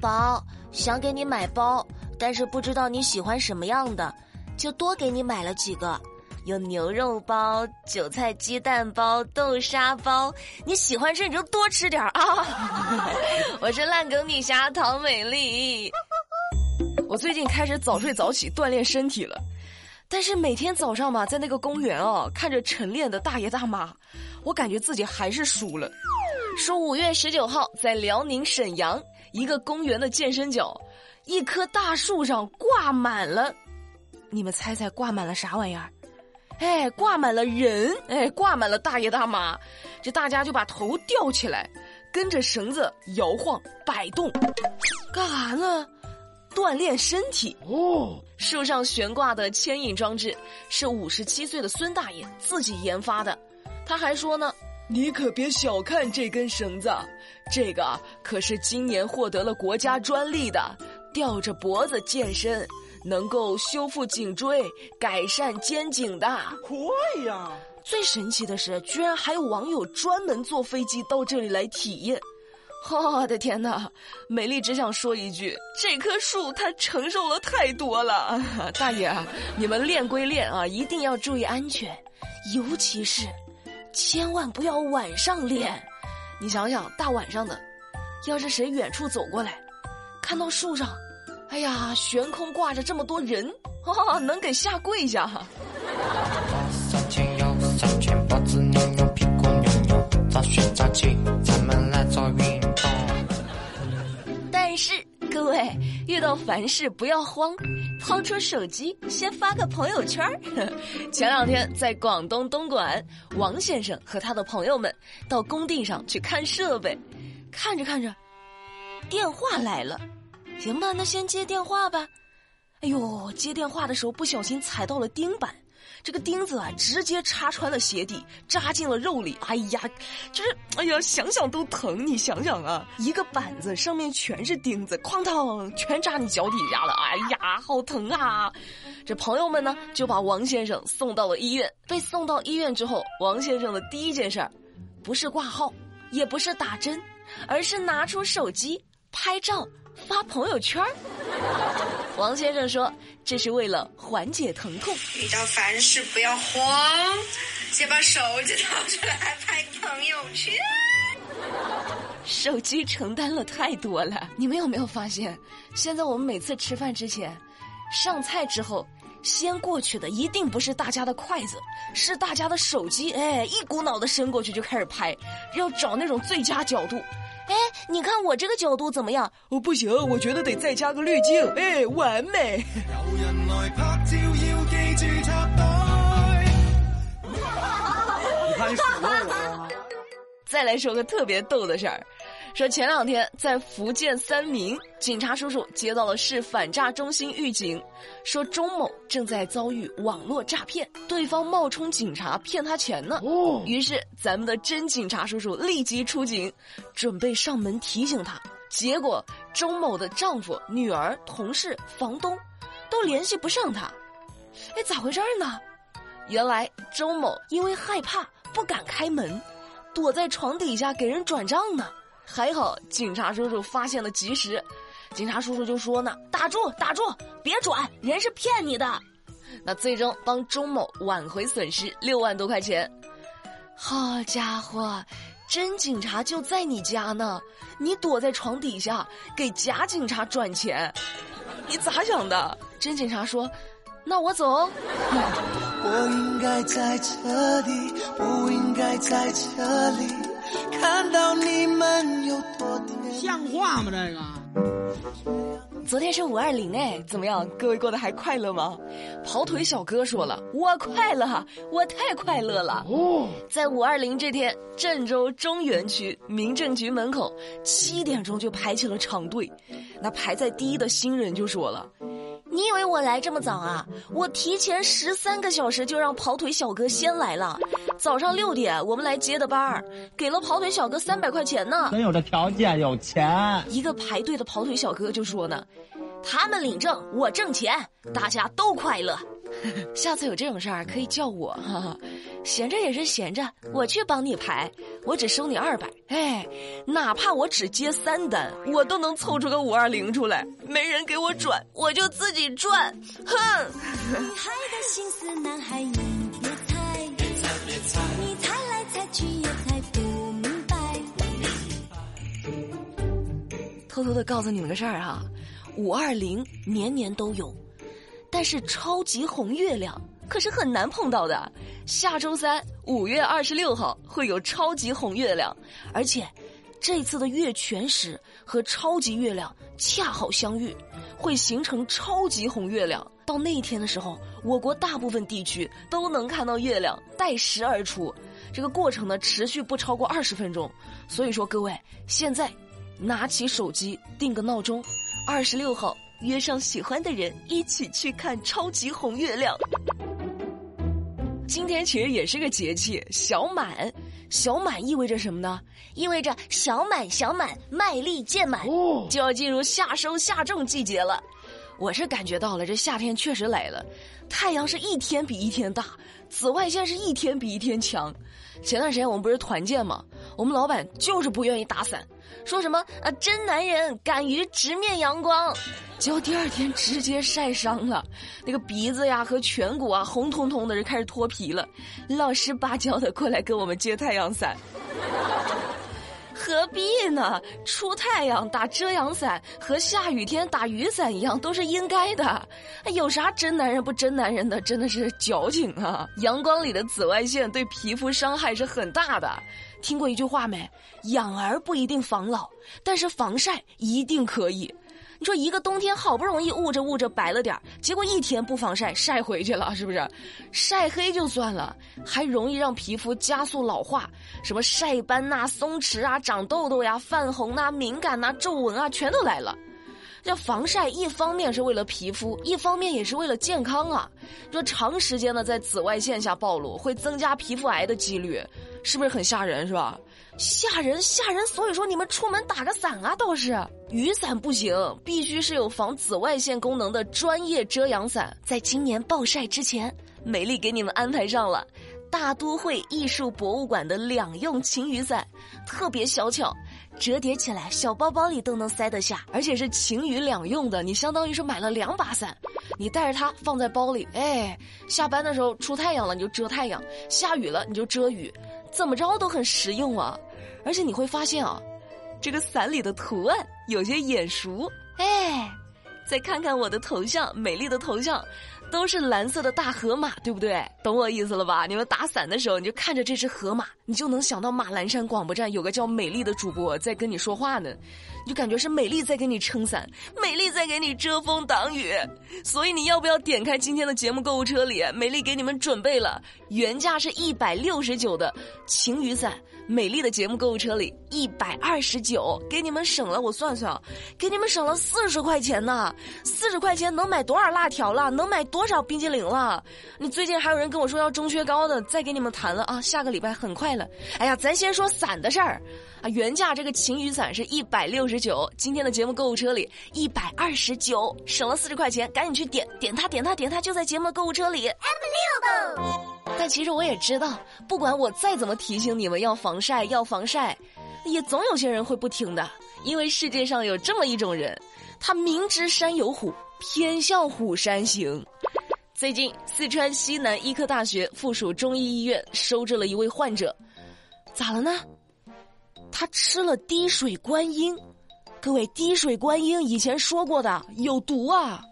宝，想给你买包，但是不知道你喜欢什么样的，就多给你买了几个，有牛肉包、韭菜鸡蛋包、豆沙包，你喜欢吃你就多吃点啊！我是烂梗女侠唐美丽，我最近开始早睡早起锻炼身体了，但是每天早上吧，在那个公园哦，看着晨练的大爷大妈，我感觉自己还是输了。说五月十九号在辽宁沈阳一个公园的健身角，一棵大树上挂满了，你们猜猜挂满了啥玩意儿？哎，挂满了人，哎，挂满了大爷大妈，这大家就把头吊起来，跟着绳子摇晃摆动，干啥呢？锻炼身体哦。树上悬挂的牵引装置是五十七岁的孙大爷自己研发的，他还说呢。你可别小看这根绳子，这个可是今年获得了国家专利的，吊着脖子健身，能够修复颈椎、改善肩颈的。可以呀！最神奇的是，居然还有网友专门坐飞机到这里来体验。我的天哪！美丽只想说一句：这棵树它承受了太多了。大爷，你们练归练啊，一定要注意安全，尤其是。千万不要晚上练，你想想，大晚上的，要是谁远处走过来，看到树上，哎呀，悬空挂着这么多人哈哈，能给吓跪下。各位遇到凡事不要慌，掏出手机先发个朋友圈 前两天在广东东莞，王先生和他的朋友们到工地上去看设备，看着看着，电话来了，行吧，那先接电话吧。哎呦，接电话的时候不小心踩到了钉板。这个钉子啊，直接插穿了鞋底，扎进了肉里。哎呀，就是，哎呀，想想都疼。你想想啊，一个板子上面全是钉子，哐当，全扎你脚底下了。哎呀，好疼啊！这朋友们呢，就把王先生送到了医院。被送到医院之后，王先生的第一件事儿，不是挂号，也不是打针，而是拿出手机拍照。发朋友圈王先生说：“这是为了缓解疼痛。遇到凡事不要慌，先把手机掏出来拍个朋友圈。手机承担了太多了。你们有没有发现，现在我们每次吃饭之前，上菜之后，先过去的一定不是大家的筷子，是大家的手机。哎，一股脑的伸过去就开始拍，要找那种最佳角度。”哎，你看我这个角度怎么样？哦，不行，我觉得得再加个滤镜。哎，完美。你看你数落我。再来说个特别逗的事儿。说前两天在福建三明，警察叔叔接到了市反诈中心预警，说钟某正在遭遇网络诈骗，对方冒充警察骗他钱呢。哦，于是咱们的真警察叔叔立即出警，准备上门提醒他。结果钟某的丈夫、女儿、同事、房东，都联系不上他。哎，咋回事呢？原来钟某因为害怕不敢开门，躲在床底下给人转账呢。还好，警察叔叔发现了及时。警察叔叔就说呢：“打住，打住，别转，人是骗你的。”那最终帮钟某挽回损失六万多块钱。好家伙，真警察就在你家呢，你躲在床底下给假警察转钱，你咋想的？真警察说：“那我走。”我应该在这里，不应该在这里。看到你们有多像话吗？这个，昨天是五二零哎，怎么样？各位过得还快乐吗？跑腿小哥说了，我快乐，我太快乐了。哦，在五二零这天，郑州中原区民政局门口七点钟就排起了长队，那排在第一的新人就说了。你以为我来这么早啊？我提前十三个小时就让跑腿小哥先来了。早上六点我们来接的班儿，给了跑腿小哥三百块钱呢。真有这条件，有钱。一个排队的跑腿小哥就说呢：“他们领证，我挣钱，大家都快乐。” 下次有这种事儿可以叫我哈哈。闲着也是闲着，我去帮你排，我只收你二百。哎，哪怕我只接三单，我都能凑出个五二零出来。没人给我转，我就自己赚。哼！女孩的心思，男孩你别猜，别猜别猜，你猜来猜去也猜不明白。偷偷的告诉你们个事儿哈，五二零年年都有，但是超级红月亮。可是很难碰到的。下周三，五月二十六号会有超级红月亮，而且这次的月全食和超级月亮恰好相遇，会形成超级红月亮。到那一天的时候，我国大部分地区都能看到月亮带食而出。这个过程呢，持续不超过二十分钟。所以说，各位现在拿起手机定个闹钟，二十六号约上喜欢的人一起去看超级红月亮。今天其实也是个节气，小满。小满意味着什么呢？意味着小满小满，卖力渐满，就要进入夏收夏种季节了。我是感觉到了，这夏天确实来了，太阳是一天比一天大，紫外线是一天比一天强。前段时间我们不是团建吗？我们老板就是不愿意打伞，说什么啊，真男人敢于直面阳光。结果第二天直接晒伤了，那个鼻子呀和颧骨啊红彤彤的，就开始脱皮了，老实巴交的过来跟我们借太阳伞。何必呢？出太阳打遮阳伞和下雨天打雨伞一样，都是应该的。有啥真男人不真男人的？真的是矫情啊！阳光里的紫外线对皮肤伤害是很大的。听过一句话没？养儿不一定防老，但是防晒一定可以。你说一个冬天好不容易捂着捂着白了点结果一天不防晒晒回去了，是不是？晒黑就算了，还容易让皮肤加速老化，什么晒斑呐、松弛啊、长痘痘呀、泛红呐、敏感呐、皱纹啊，全都来了。这防晒一方面是为了皮肤，一方面也是为了健康啊。说长时间的在紫外线下暴露，会增加皮肤癌的几率，是不是很吓人？是吧？吓人吓人，所以说你们出门打个伞啊，倒是雨伞不行，必须是有防紫外线功能的专业遮阳伞。在今年暴晒之前，美丽给你们安排上了大都会艺术博物馆的两用晴雨伞，特别小巧，折叠起来小包包里都能塞得下，而且是晴雨两用的，你相当于是买了两把伞，你带着它放在包里，哎，下班的时候出太阳了你就遮太阳，下雨了你就遮雨，怎么着都很实用啊。而且你会发现啊，这个伞里的图案有些眼熟，哎，再看看我的头像，美丽的头像。都是蓝色的大河马，对不对？懂我意思了吧？你们打伞的时候，你就看着这只河马，你就能想到马栏山广播站有个叫美丽的主播在跟你说话呢，你就感觉是美丽在给你撑伞，美丽在给你遮风挡雨。所以你要不要点开今天的节目购物车里，美丽给你们准备了原价是一百六十九的晴雨伞，美丽的节目购物车里一百二十九，给你们省了，我算算，给你们省了四十块钱呢，四十块钱能买多少辣条了？能买多？多少冰激凌了？你最近还有人跟我说要中薛高的，再给你们谈了啊！下个礼拜很快了。哎呀，咱先说伞的事儿啊，原价这个晴雨伞是一百六十九，今天的节目购物车里一百二十九，省了四十块钱，赶紧去点点它，点它，点它，就在节目购物车里。但其实我也知道，不管我再怎么提醒你们要防晒，要防晒，也总有些人会不听的，因为世界上有这么一种人，他明知山有虎。偏向虎山行。最近，四川西南医科大学附属中医医院收治了一位患者，咋了呢？他吃了滴水观音。各位，滴水观音以前说过的有毒啊！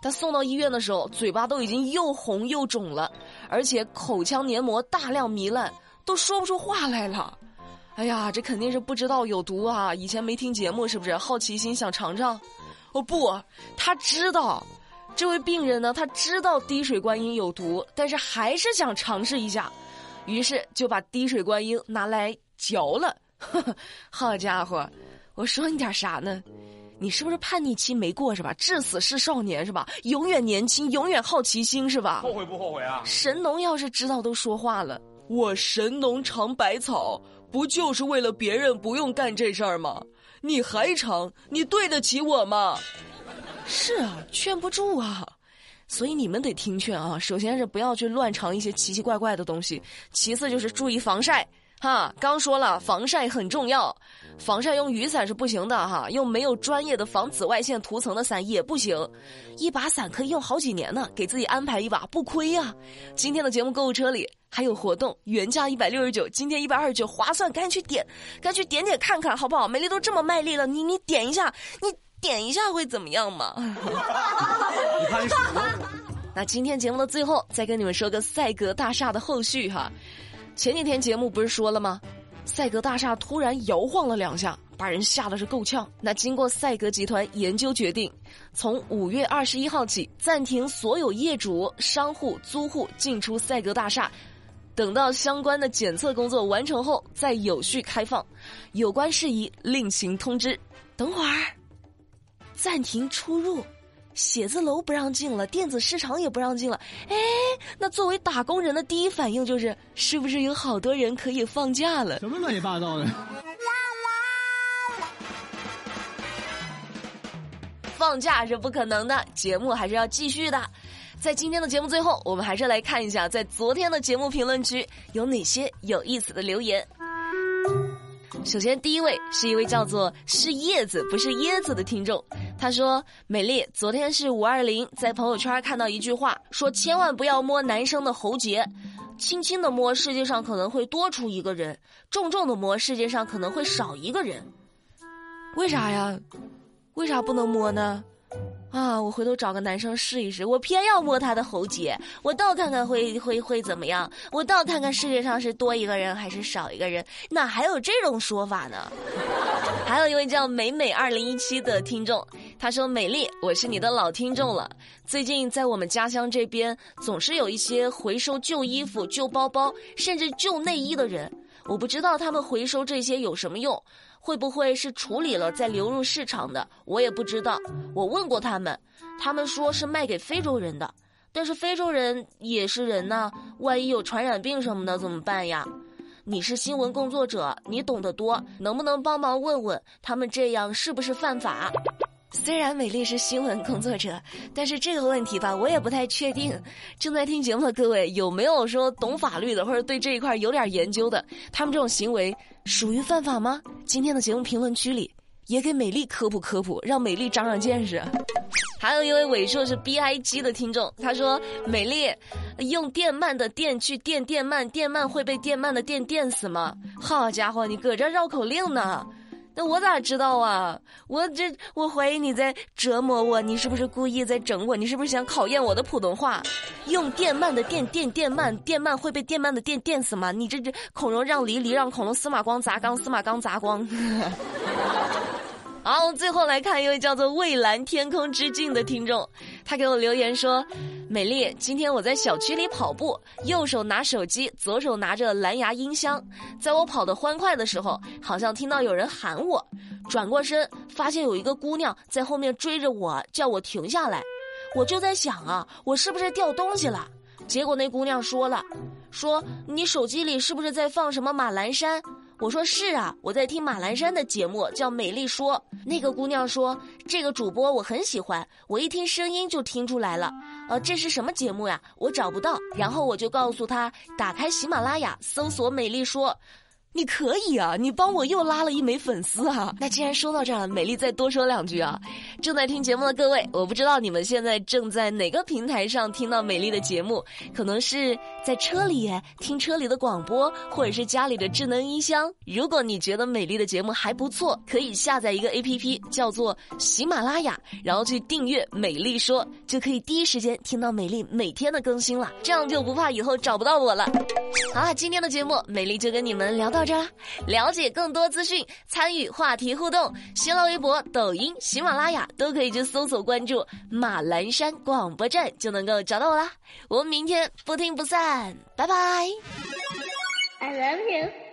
他送到医院的时候，嘴巴都已经又红又肿了，而且口腔黏膜大量糜烂，都说不出话来了。哎呀，这肯定是不知道有毒啊！以前没听节目，是不是？好奇心想尝尝。哦不，他知道，这位病人呢，他知道滴水观音有毒，但是还是想尝试一下，于是就把滴水观音拿来嚼了。呵 呵好家伙，我说你点啥呢？你是不是叛逆期没过是吧？至死是少年是吧？永远年轻，永远好奇心是吧？后悔不后悔啊？神农要是知道都说话了，我神农尝百草，不就是为了别人不用干这事儿吗？你还尝？你对得起我吗？是啊，劝不住啊。所以你们得听劝啊！首先是不要去乱尝一些奇奇怪怪的东西，其次就是注意防晒。哈，刚说了，防晒很重要，防晒用雨伞是不行的哈，用没有专业的防紫外线涂层的伞也不行。一把伞可以用好几年呢，给自己安排一把不亏呀。今天的节目购物车里还有活动，原价一百六十九，今天一百二十九，划算，赶紧去点，赶紧去点点看看好不好？美丽都这么卖力了，你你点一下，你点一下会怎么样嘛？那今天节目的最后，再跟你们说个赛格大厦的后续哈。前几天节目不是说了吗？赛格大厦突然摇晃了两下，把人吓得是够呛。那经过赛格集团研究决定，从五月二十一号起暂停所有业主、商户、租户进出赛格大厦，等到相关的检测工作完成后再有序开放。有关事宜另行通知。等会儿，暂停出入。写字楼不让进了，电子市场也不让进了。哎，那作为打工人的第一反应就是，是不是有好多人可以放假了？什么乱七八糟的！放假是不可能的，节目还是要继续的。在今天的节目最后，我们还是来看一下，在昨天的节目评论区有哪些有意思的留言。首先，第一位是一位叫做“是叶子不是椰子”的听众。他说：“美丽，昨天是五二零，在朋友圈看到一句话，说千万不要摸男生的喉结，轻轻的摸，世界上可能会多出一个人；重重的摸，世界上可能会少一个人。为啥呀？为啥不能摸呢？”啊！我回头找个男生试一试，我偏要摸他的喉结，我倒看看会会会怎么样？我倒看看世界上是多一个人还是少一个人？哪还有这种说法呢？还有一位叫美美二零一七的听众，他说：“美丽，我是你的老听众了。最近在我们家乡这边，总是有一些回收旧衣服、旧包包，甚至旧内衣的人。我不知道他们回收这些有什么用。”会不会是处理了再流入市场的？我也不知道。我问过他们，他们说是卖给非洲人的。但是非洲人也是人呐，万一有传染病什么的怎么办呀？你是新闻工作者，你懂得多，能不能帮忙问问他们这样是不是犯法？虽然美丽是新闻工作者，但是这个问题吧，我也不太确定。正在听节目的各位，有没有说懂法律的，或者对这一块有点研究的？他们这种行为属于犯法吗？今天的节目评论区里也给美丽科普科普，让美丽长长见识。还有一位尾数是 B I G 的听众，他说：“美丽用电鳗的电去电电鳗，电鳗会被电鳗的电电死吗？”好家伙，你搁这绕口令呢？我咋知道啊？我这我怀疑你在折磨我，你是不是故意在整我？你是不是想考验我的普通话？用电鳗的电电电鳗，电鳗会被电鳗的电电死吗？你这这孔融让梨，梨让孔融，司马光砸缸，司马缸砸光。好，最后来看一位叫做“蔚蓝天空之境”的听众，他给我留言说：“美丽，今天我在小区里跑步，右手拿手机，左手拿着蓝牙音箱，在我跑得欢快的时候，好像听到有人喊我，转过身发现有一个姑娘在后面追着我，叫我停下来，我就在想啊，我是不是掉东西了？结果那姑娘说了，说你手机里是不是在放什么马栏山？”我说是啊，我在听马栏山的节目，叫《美丽说》。那个姑娘说，这个主播我很喜欢，我一听声音就听出来了。呃，这是什么节目呀？我找不到。然后我就告诉她，打开喜马拉雅，搜索《美丽说》。你可以啊，你帮我又拉了一枚粉丝啊！那既然说到这儿了，美丽再多说两句啊！正在听节目的各位，我不知道你们现在正在哪个平台上听到美丽的节目，可能是在车里听车里的广播，或者是家里的智能音箱。如果你觉得美丽的节目还不错，可以下载一个 A P P，叫做喜马拉雅，然后去订阅《美丽说》，就可以第一时间听到美丽每天的更新了，这样就不怕以后找不到我了。好了，今天的节目，美丽就跟你们聊到。到这，了解更多资讯，参与话题互动，新浪微博、抖音、喜马拉雅都可以去搜索关注马栏山广播站，就能够找到我啦。我们明天不听不散，拜拜。I love you.